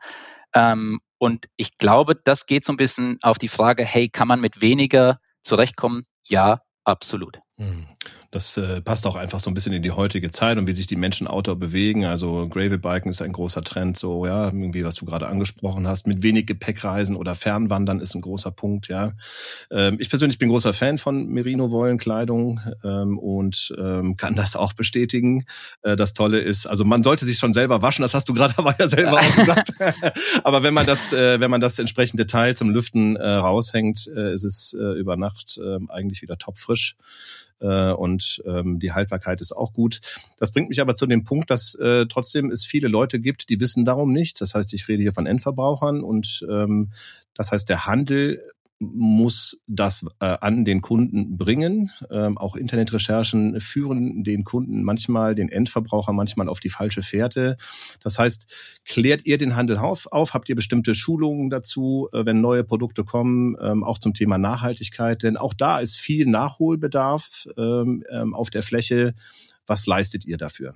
Ähm, und ich glaube, das geht so ein bisschen auf die Frage, hey, kann man mit weniger zurechtkommen? Ja, absolut. Das äh, passt auch einfach so ein bisschen in die heutige Zeit und wie sich die Menschen Outdoor bewegen. Also Gravelbiken ist ein großer Trend, so ja, irgendwie was du gerade angesprochen hast. Mit wenig Gepäck reisen oder Fernwandern ist ein großer Punkt, ja. Ähm, ich persönlich bin großer Fan von Merino-Wollenkleidung ähm, und ähm, kann das auch bestätigen. Äh, das Tolle ist, also man sollte sich schon selber waschen. Das hast du gerade aber ja selber auch gesagt. aber wenn man das, äh, wenn man das entsprechende Teil zum Lüften äh, raushängt, äh, ist es äh, über Nacht äh, eigentlich wieder topfrisch äh, und ähm, die Haltbarkeit ist auch gut. Das bringt mich aber zu dem Punkt, dass äh, trotzdem es viele Leute gibt, die wissen darum nicht. Das heißt, ich rede hier von Endverbrauchern und ähm, das heißt, der Handel muss das äh, an den Kunden bringen. Ähm, auch Internetrecherchen führen den Kunden manchmal, den Endverbraucher manchmal auf die falsche Fährte. Das heißt, klärt ihr den Handel auf? auf? Habt ihr bestimmte Schulungen dazu, äh, wenn neue Produkte kommen, ähm, auch zum Thema Nachhaltigkeit? Denn auch da ist viel Nachholbedarf ähm, ähm auf der Fläche. Was leistet ihr dafür?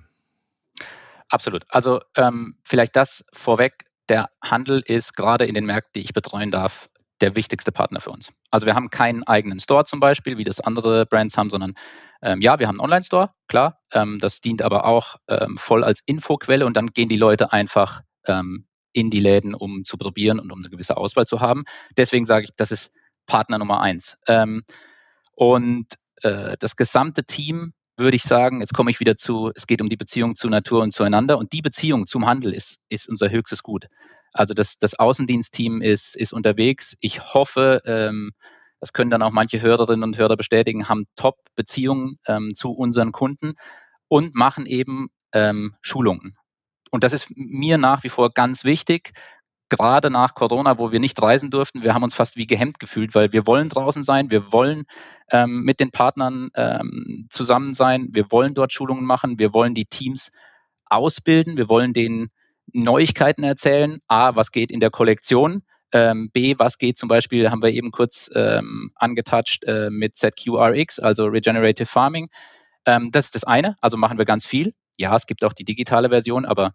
Absolut. Also ähm, vielleicht das vorweg. Der Handel ist gerade in den Märkten, die ich betreuen darf, der wichtigste Partner für uns. Also wir haben keinen eigenen Store zum Beispiel, wie das andere Brands haben, sondern ähm, ja, wir haben einen Online-Store, klar. Ähm, das dient aber auch ähm, voll als Infoquelle und dann gehen die Leute einfach ähm, in die Läden, um zu probieren und um eine gewisse Auswahl zu haben. Deswegen sage ich, das ist Partner Nummer eins. Ähm, und äh, das gesamte Team würde ich sagen, jetzt komme ich wieder zu, es geht um die Beziehung zu Natur und zueinander und die Beziehung zum Handel ist, ist unser höchstes Gut. Also das, das Außendienstteam ist, ist unterwegs. Ich hoffe, ähm, das können dann auch manche Hörerinnen und Hörer bestätigen, haben Top-Beziehungen ähm, zu unseren Kunden und machen eben ähm, Schulungen. Und das ist mir nach wie vor ganz wichtig, gerade nach Corona, wo wir nicht reisen durften. Wir haben uns fast wie gehemmt gefühlt, weil wir wollen draußen sein, wir wollen ähm, mit den Partnern ähm, zusammen sein, wir wollen dort Schulungen machen, wir wollen die Teams ausbilden, wir wollen denen Neuigkeiten erzählen. A, was geht in der Kollektion? Ähm, B, was geht zum Beispiel, haben wir eben kurz ähm, angetouched äh, mit ZQRX, also Regenerative Farming. Ähm, das ist das eine, also machen wir ganz viel. Ja, es gibt auch die digitale Version, aber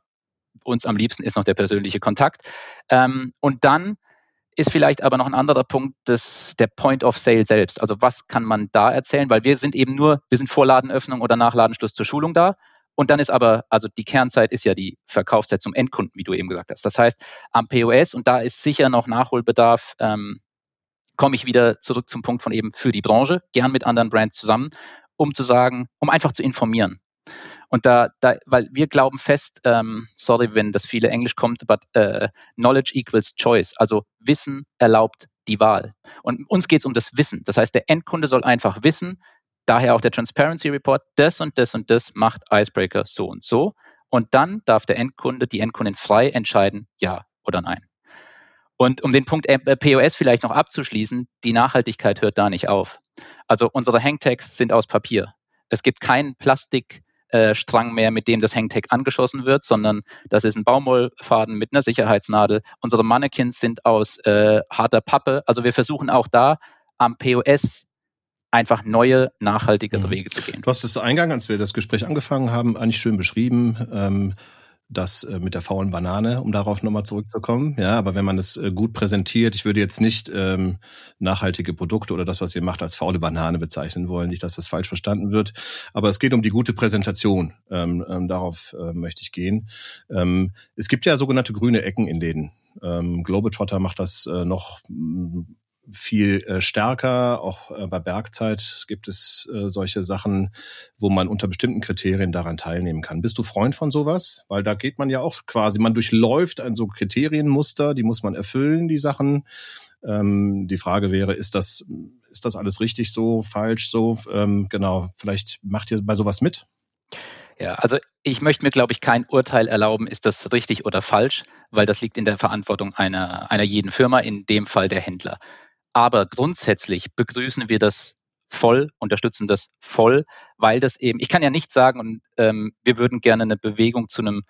uns am liebsten ist noch der persönliche Kontakt. Ähm, und dann ist vielleicht aber noch ein anderer Punkt, das, der Point of Sale selbst. Also was kann man da erzählen? Weil wir sind eben nur, wir sind vor Ladenöffnung oder nach Ladenschluss zur Schulung da. Und dann ist aber, also die Kernzeit ist ja die Verkaufszeit zum Endkunden, wie du eben gesagt hast. Das heißt, am POS, und da ist sicher noch Nachholbedarf, ähm, komme ich wieder zurück zum Punkt von eben für die Branche, gern mit anderen Brands zusammen, um zu sagen, um einfach zu informieren. Und da, da weil wir glauben fest, ähm, sorry, wenn das viele Englisch kommt, but äh, Knowledge equals Choice. Also Wissen erlaubt die Wahl. Und uns geht es um das Wissen. Das heißt, der Endkunde soll einfach wissen, Daher auch der Transparency Report, das und das und das macht Icebreaker so und so. Und dann darf der Endkunde, die Endkundin frei entscheiden, ja oder nein. Und um den Punkt äh, POS vielleicht noch abzuschließen, die Nachhaltigkeit hört da nicht auf. Also unsere Hangtags sind aus Papier. Es gibt keinen Plastikstrang mehr, mit dem das Hangtag angeschossen wird, sondern das ist ein Baumwollfaden mit einer Sicherheitsnadel. Unsere Mannequins sind aus äh, harter Pappe. Also wir versuchen auch da am POS einfach neue, nachhaltigere mhm. Wege zu gehen. Du hast es eingangs, als wir das Gespräch angefangen haben, eigentlich schön beschrieben. Ähm, das äh, mit der faulen Banane, um darauf nochmal zurückzukommen. Ja, aber wenn man es äh, gut präsentiert, ich würde jetzt nicht ähm, nachhaltige Produkte oder das, was ihr macht, als faule Banane bezeichnen wollen, nicht, dass das falsch verstanden wird. Aber es geht um die gute Präsentation. Ähm, ähm, darauf äh, möchte ich gehen. Ähm, es gibt ja sogenannte grüne Ecken in Läden. Ähm, Globetrotter macht das äh, noch viel äh, stärker. Auch äh, bei Bergzeit gibt es äh, solche Sachen, wo man unter bestimmten Kriterien daran teilnehmen kann. Bist du Freund von sowas? Weil da geht man ja auch quasi, man durchläuft ein so Kriterienmuster, die muss man erfüllen, die Sachen. Ähm, die Frage wäre, ist das, ist das alles richtig so, falsch so? Ähm, genau, vielleicht macht ihr bei sowas mit? Ja, also ich möchte mir, glaube ich, kein Urteil erlauben, ist das richtig oder falsch, weil das liegt in der Verantwortung einer, einer jeden Firma, in dem Fall der Händler. Aber grundsätzlich begrüßen wir das voll, unterstützen das voll, weil das eben, ich kann ja nicht sagen, und ähm, wir würden gerne eine Bewegung zu einem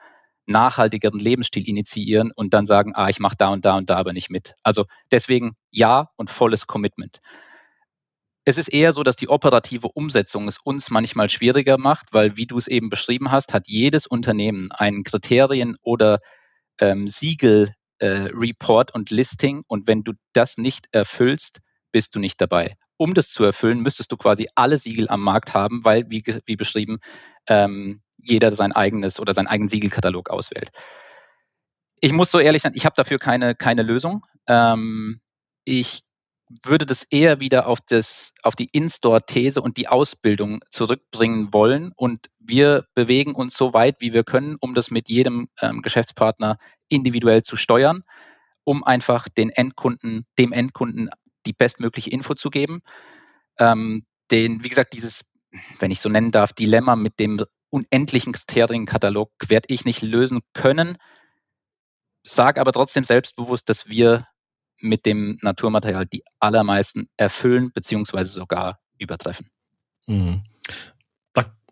nachhaltigeren Lebensstil initiieren und dann sagen, ah, ich mache da und da und da aber nicht mit. Also deswegen ja und volles Commitment. Es ist eher so, dass die operative Umsetzung es uns manchmal schwieriger macht, weil, wie du es eben beschrieben hast, hat jedes Unternehmen einen Kriterien oder ähm, Siegel äh, Report und Listing und wenn du das nicht erfüllst, bist du nicht dabei. um das zu erfüllen, müsstest du quasi alle Siegel am Markt haben, weil, wie, wie beschrieben, ähm, jeder sein eigenes oder seinen eigenen Siegelkatalog auswählt. Ich muss so ehrlich sein, ich habe dafür keine, keine Lösung. Ähm, ich würde das eher wieder auf, das, auf die In-Store-These und die Ausbildung zurückbringen wollen. Und wir bewegen uns so weit, wie wir können, um das mit jedem ähm, Geschäftspartner individuell zu steuern, um einfach den Endkunden, dem Endkunden die bestmögliche Info zu geben. Ähm, den, wie gesagt, dieses, wenn ich so nennen darf, Dilemma mit dem unendlichen Kriterienkatalog werde ich nicht lösen können. Sage aber trotzdem selbstbewusst, dass wir mit dem Naturmaterial die allermeisten erfüllen beziehungsweise sogar übertreffen. Mhm.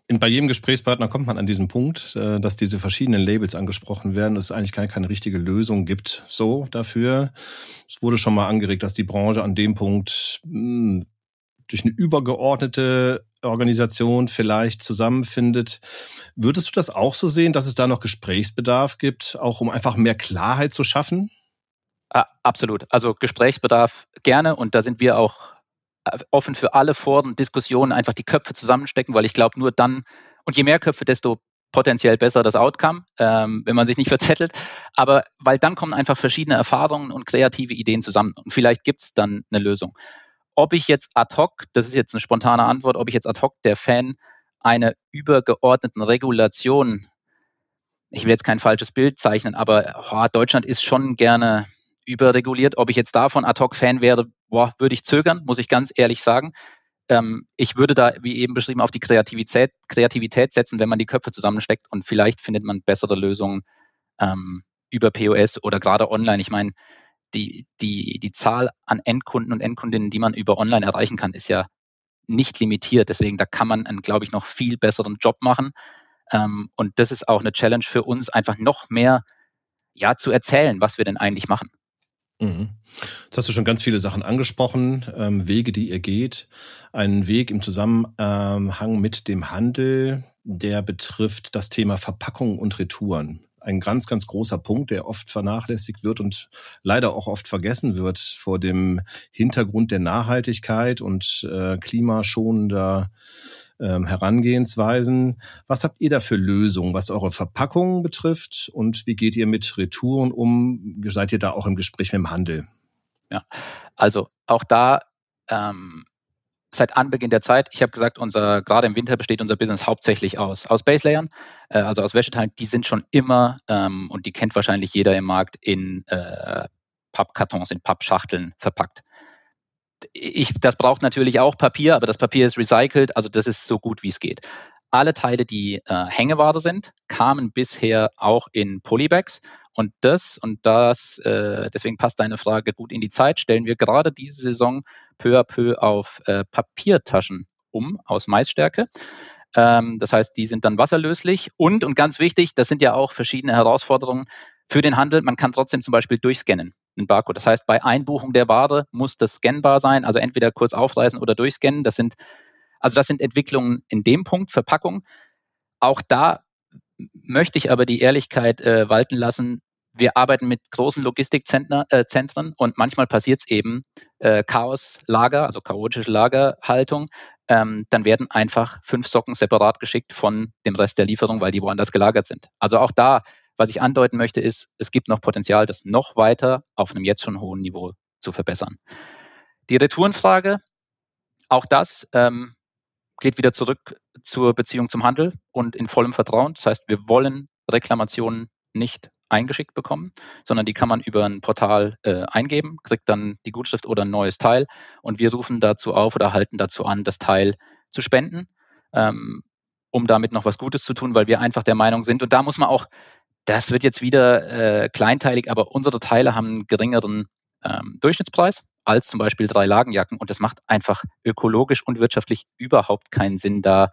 Bei jedem Gesprächspartner kommt man an diesen Punkt, äh, dass diese verschiedenen Labels angesprochen werden, es eigentlich gar keine richtige Lösung gibt. So dafür. Es wurde schon mal angeregt, dass die Branche an dem Punkt hm, durch eine übergeordnete Organisation vielleicht zusammenfindet. Würdest du das auch so sehen, dass es da noch Gesprächsbedarf gibt, auch um einfach mehr Klarheit zu schaffen? Ah, absolut. Also Gesprächsbedarf gerne und da sind wir auch offen für alle Foren, Diskussionen, einfach die Köpfe zusammenstecken, weil ich glaube, nur dann, und je mehr Köpfe, desto potenziell besser das Outcome, ähm, wenn man sich nicht verzettelt. Aber weil dann kommen einfach verschiedene Erfahrungen und kreative Ideen zusammen und vielleicht gibt es dann eine Lösung. Ob ich jetzt ad hoc, das ist jetzt eine spontane Antwort, ob ich jetzt ad hoc der Fan einer übergeordneten Regulation, ich will jetzt kein falsches Bild zeichnen, aber oh, Deutschland ist schon gerne überreguliert. Ob ich jetzt davon ad hoc Fan wäre, boah, würde ich zögern, muss ich ganz ehrlich sagen. Ähm, ich würde da, wie eben beschrieben, auf die Kreativität, Kreativität setzen, wenn man die Köpfe zusammensteckt und vielleicht findet man bessere Lösungen ähm, über POS oder gerade online. Ich meine, die, die, die Zahl an Endkunden und Endkundinnen, die man über online erreichen kann, ist ja nicht limitiert. Deswegen, da kann man einen, glaube ich, noch viel besseren Job machen. Ähm, und das ist auch eine Challenge für uns, einfach noch mehr ja, zu erzählen, was wir denn eigentlich machen. Mhm. Jetzt hast du schon ganz viele Sachen angesprochen, ähm, Wege, die ihr geht. Ein Weg im Zusammenhang mit dem Handel, der betrifft das Thema Verpackung und Retouren. Ein ganz, ganz großer Punkt, der oft vernachlässigt wird und leider auch oft vergessen wird vor dem Hintergrund der Nachhaltigkeit und äh, klimaschonender ähm, Herangehensweisen. Was habt ihr da für Lösungen, was eure Verpackungen betrifft und wie geht ihr mit Retouren um? Seid ihr da auch im Gespräch mit dem Handel? Ja, also auch da ähm, seit Anbeginn der Zeit, ich habe gesagt, unser gerade im Winter besteht unser Business hauptsächlich aus, aus Baselayern, äh, also aus Wäscheteilen, die sind schon immer, ähm, und die kennt wahrscheinlich jeder im Markt, in äh, Pappkartons, in Pappschachteln verpackt ich, das braucht natürlich auch Papier, aber das Papier ist recycelt, also das ist so gut wie es geht. Alle Teile, die äh, Hängeware sind, kamen bisher auch in Polybags und das und das, äh, deswegen passt deine Frage gut in die Zeit, stellen wir gerade diese Saison peu à peu auf äh, Papiertaschen um aus Maisstärke. Ähm, das heißt, die sind dann wasserlöslich und, und ganz wichtig, das sind ja auch verschiedene Herausforderungen für den Handel. Man kann trotzdem zum Beispiel durchscannen einen Barcode. Das heißt, bei Einbuchung der Ware muss das scannbar sein, also entweder kurz aufreißen oder durchscannen. Das sind, also das sind Entwicklungen in dem Punkt, Verpackung. Auch da möchte ich aber die Ehrlichkeit äh, walten lassen. Wir arbeiten mit großen Logistikzentren äh, und manchmal passiert es eben äh, Chaos-Lager, also chaotische Lagerhaltung. Ähm, dann werden einfach fünf Socken separat geschickt von dem Rest der Lieferung, weil die woanders gelagert sind. Also auch da was ich andeuten möchte, ist, es gibt noch Potenzial, das noch weiter auf einem jetzt schon hohen Niveau zu verbessern. Die Retourenfrage, auch das ähm, geht wieder zurück zur Beziehung zum Handel und in vollem Vertrauen. Das heißt, wir wollen Reklamationen nicht eingeschickt bekommen, sondern die kann man über ein Portal äh, eingeben, kriegt dann die Gutschrift oder ein neues Teil und wir rufen dazu auf oder halten dazu an, das Teil zu spenden, ähm, um damit noch was Gutes zu tun, weil wir einfach der Meinung sind, und da muss man auch das wird jetzt wieder äh, kleinteilig, aber unsere Teile haben einen geringeren ähm, Durchschnittspreis als zum Beispiel drei Lagenjacken und das macht einfach ökologisch und wirtschaftlich überhaupt keinen Sinn, da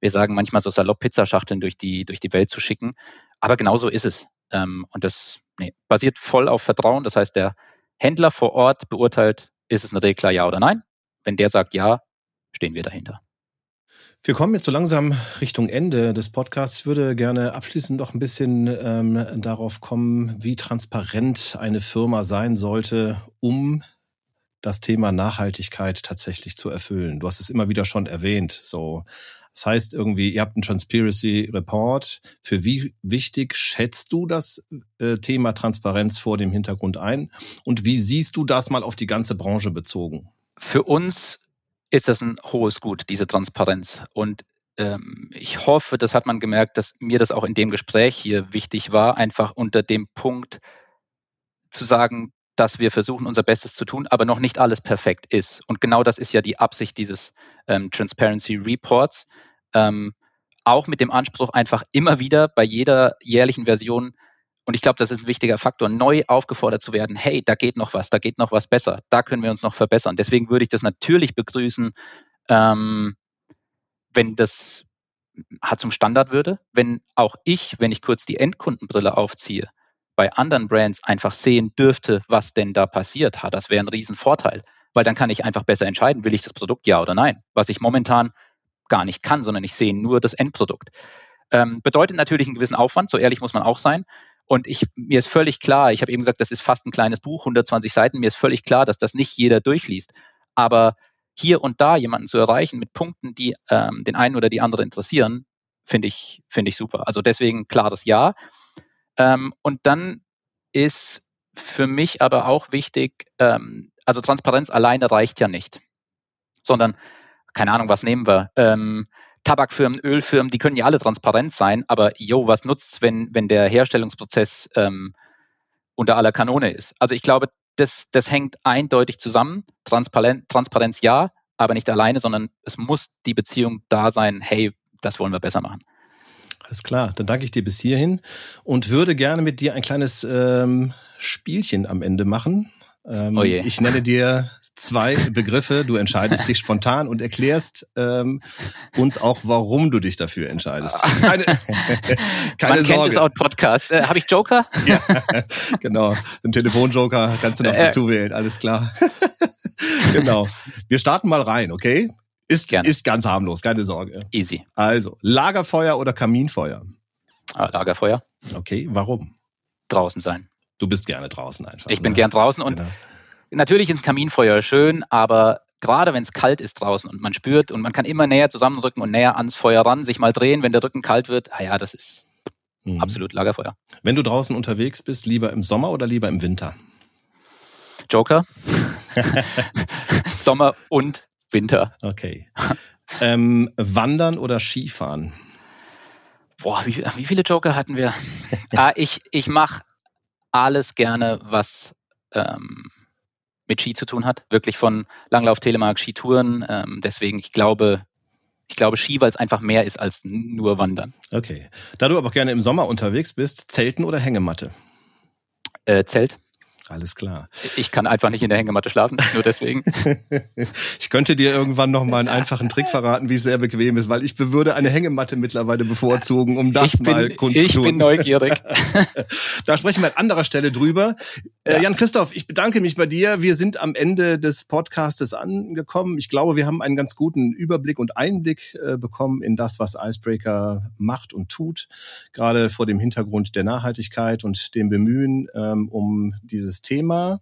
wir sagen manchmal so salopp Pizzaschachteln durch die, durch die Welt zu schicken. Aber genau so ist es. Ähm, und das nee, basiert voll auf Vertrauen. Das heißt, der Händler vor Ort beurteilt, ist es ein Regler ja oder nein. Wenn der sagt ja, stehen wir dahinter. Wir kommen jetzt so langsam Richtung Ende des Podcasts. Ich würde gerne abschließend noch ein bisschen ähm, darauf kommen, wie transparent eine Firma sein sollte, um das Thema Nachhaltigkeit tatsächlich zu erfüllen? Du hast es immer wieder schon erwähnt. So, das heißt irgendwie, ihr habt einen Transparency Report. Für wie wichtig schätzt du das äh, Thema Transparenz vor dem Hintergrund ein? Und wie siehst du das mal auf die ganze Branche bezogen? Für uns ist das ein hohes Gut, diese Transparenz. Und ähm, ich hoffe, das hat man gemerkt, dass mir das auch in dem Gespräch hier wichtig war, einfach unter dem Punkt zu sagen, dass wir versuchen, unser Bestes zu tun, aber noch nicht alles perfekt ist. Und genau das ist ja die Absicht dieses ähm, Transparency Reports. Ähm, auch mit dem Anspruch, einfach immer wieder bei jeder jährlichen Version, und ich glaube, das ist ein wichtiger Faktor, neu aufgefordert zu werden, hey, da geht noch was, da geht noch was besser, da können wir uns noch verbessern. Deswegen würde ich das natürlich begrüßen, ähm, wenn das zum Standard würde, wenn auch ich, wenn ich kurz die Endkundenbrille aufziehe, bei anderen Brands einfach sehen dürfte, was denn da passiert hat. Das wäre ein Riesenvorteil, weil dann kann ich einfach besser entscheiden, will ich das Produkt ja oder nein, was ich momentan gar nicht kann, sondern ich sehe nur das Endprodukt. Ähm, bedeutet natürlich einen gewissen Aufwand, so ehrlich muss man auch sein. Und ich, mir ist völlig klar, ich habe eben gesagt, das ist fast ein kleines Buch, 120 Seiten, mir ist völlig klar, dass das nicht jeder durchliest. Aber hier und da jemanden zu erreichen mit Punkten, die ähm, den einen oder die andere interessieren, finde ich, finde ich super. Also deswegen klares Ja. Ähm, und dann ist für mich aber auch wichtig, ähm, also Transparenz alleine reicht ja nicht, sondern keine Ahnung, was nehmen wir? Ähm, Tabakfirmen, Ölfirmen, die können ja alle transparent sein, aber jo, was nutzt wenn, wenn der Herstellungsprozess ähm, unter aller Kanone ist? Also ich glaube, das, das hängt eindeutig zusammen. Transparenz, Transparenz ja, aber nicht alleine, sondern es muss die Beziehung da sein, hey, das wollen wir besser machen. Alles klar, dann danke ich dir bis hierhin und würde gerne mit dir ein kleines ähm, Spielchen am Ende machen. Ähm, oh. Ich nenne dir zwei Begriffe, du entscheidest dich spontan und erklärst ähm, uns auch, warum du dich dafür entscheidest. Keine, keine Man Sorge. Kennt Podcast. Äh, Habe ich Joker? ja, genau. Ein Telefonjoker kannst du noch äh, dazu wählen, alles klar. genau. Wir starten mal rein, okay? Ist, ist ganz harmlos, keine Sorge. Easy. Also, Lagerfeuer oder Kaminfeuer? Ah, Lagerfeuer. Okay, warum? Draußen sein. Du bist gerne draußen einfach. Ich bin ne? gern draußen und genau. Natürlich ist ein Kaminfeuer schön, aber gerade wenn es kalt ist draußen und man spürt und man kann immer näher zusammenrücken und näher ans Feuer ran, sich mal drehen, wenn der Rücken kalt wird, ah ja, das ist mhm. absolut Lagerfeuer. Wenn du draußen unterwegs bist, lieber im Sommer oder lieber im Winter? Joker. Sommer und Winter. Okay. Ähm, wandern oder Skifahren? Boah, wie, wie viele Joker hatten wir? ah, ich ich mache alles gerne, was ähm, mit Ski zu tun hat. Wirklich von Langlauf, Telemark, Skitouren. Ähm, deswegen, ich glaube, ich glaube Ski, weil es einfach mehr ist als nur Wandern. Okay. Da du aber auch gerne im Sommer unterwegs bist, Zelten oder Hängematte? Äh, Zelt. Alles klar. Ich kann einfach nicht in der Hängematte schlafen, nur deswegen. ich könnte dir irgendwann noch mal einen einfachen Trick verraten, wie es sehr bequem ist, weil ich würde eine Hängematte mittlerweile bevorzugen, um das bin, mal kundzutun. Ich bin neugierig. da sprechen wir an anderer Stelle drüber. Äh, ja. Jan Christoph, ich bedanke mich bei dir. Wir sind am Ende des Podcastes angekommen. Ich glaube, wir haben einen ganz guten Überblick und Einblick äh, bekommen in das, was Icebreaker macht und tut, gerade vor dem Hintergrund der Nachhaltigkeit und dem Bemühen ähm, um dieses dieses Thema.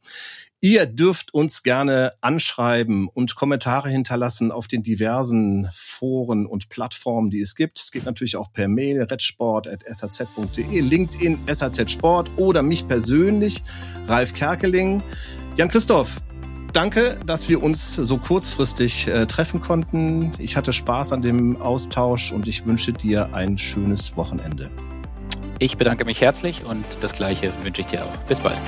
Ihr dürft uns gerne anschreiben und Kommentare hinterlassen auf den diversen Foren und Plattformen, die es gibt. Es geht natürlich auch per Mail redsport.saz.de, LinkedIn SAZ Sport oder mich persönlich, Ralf Kerkeling. Jan Christoph, danke, dass wir uns so kurzfristig äh, treffen konnten. Ich hatte Spaß an dem Austausch und ich wünsche dir ein schönes Wochenende. Ich bedanke mich herzlich und das gleiche wünsche ich dir auch. Bis bald.